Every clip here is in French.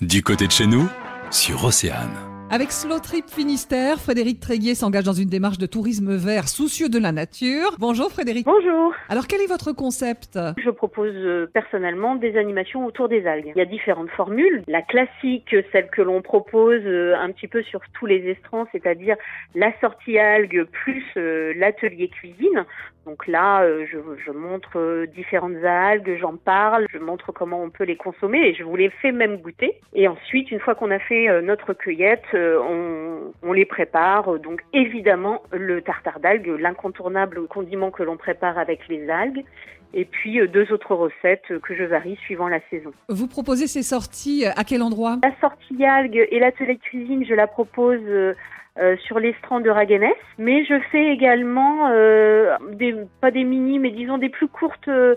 Du côté de chez nous, sur Océane. Avec Slow Trip Finistère, Frédéric Tréguier s'engage dans une démarche de tourisme vert soucieux de la nature. Bonjour Frédéric. Bonjour. Alors quel est votre concept? Je propose euh, personnellement des animations autour des algues. Il y a différentes formules. La classique, celle que l'on propose euh, un petit peu sur tous les estrans, c'est-à-dire la sortie algue plus euh, l'atelier cuisine. Donc là, je, je, montre différentes algues, j'en parle, je montre comment on peut les consommer et je vous les fais même goûter. Et ensuite, une fois qu'on a fait notre cueillette, on, on, les prépare. Donc évidemment, le tartare d'algues, l'incontournable condiment que l'on prépare avec les algues et puis deux autres recettes que je varie suivant la saison. Vous proposez ces sorties à quel endroit? La sortie algues et l'atelier cuisine, je la propose euh, sur l'estran de Raguenès, mais je fais également euh, des, pas des mini, mais disons des plus courtes euh,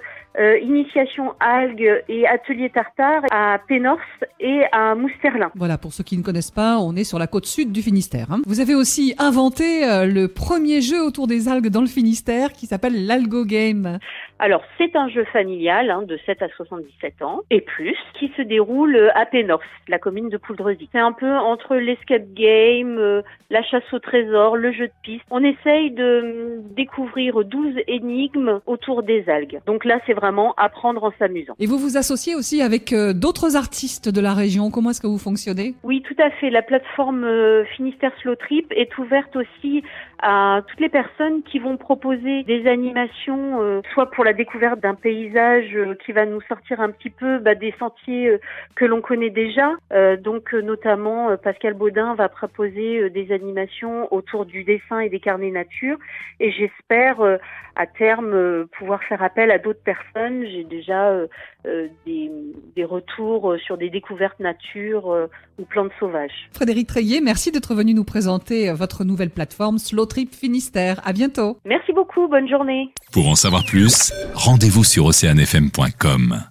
initiations algues et ateliers tartare à Pénors et à Mousterlin. Voilà, pour ceux qui ne connaissent pas, on est sur la côte sud du Finistère. Hein. Vous avez aussi inventé le premier jeu autour des algues dans le Finistère qui s'appelle l'Algo Game. Alors, c'est un jeu familial hein, de 7 à 77 ans et plus qui se déroule à Pénors, la commune de Pouldrezy. C'est un peu entre l'escape game, la chasse au trésor, le jeu de piste. On essaye de découvrir 12 énigmes autour des algues. Donc là, c'est vraiment apprendre en s'amusant. Et vous vous associez aussi avec euh, d'autres artistes de la région. Comment est-ce que vous fonctionnez? Oui, tout à fait. La plateforme euh, Finistère Slow Trip est ouverte aussi à toutes les personnes qui vont proposer des animations, euh, soit pour la découverte d'un paysage qui va nous sortir un petit peu bah, des sentiers que l'on connaît déjà. donc notamment, Pascal Baudin va proposer des animations autour du dessin et des carnets nature. Et j'espère euh, à terme euh, pouvoir faire appel à d'autres personnes. J'ai déjà euh, des, des, retours sur des découvertes nature ou plantes sauvages. Frédéric Treillet, merci d'être venu nous présenter votre nouvelle plateforme Slow Trip Finistère. À bientôt. Merci beaucoup. Bonne journée. Pour en savoir plus, rendez-vous sur oceanfm.com.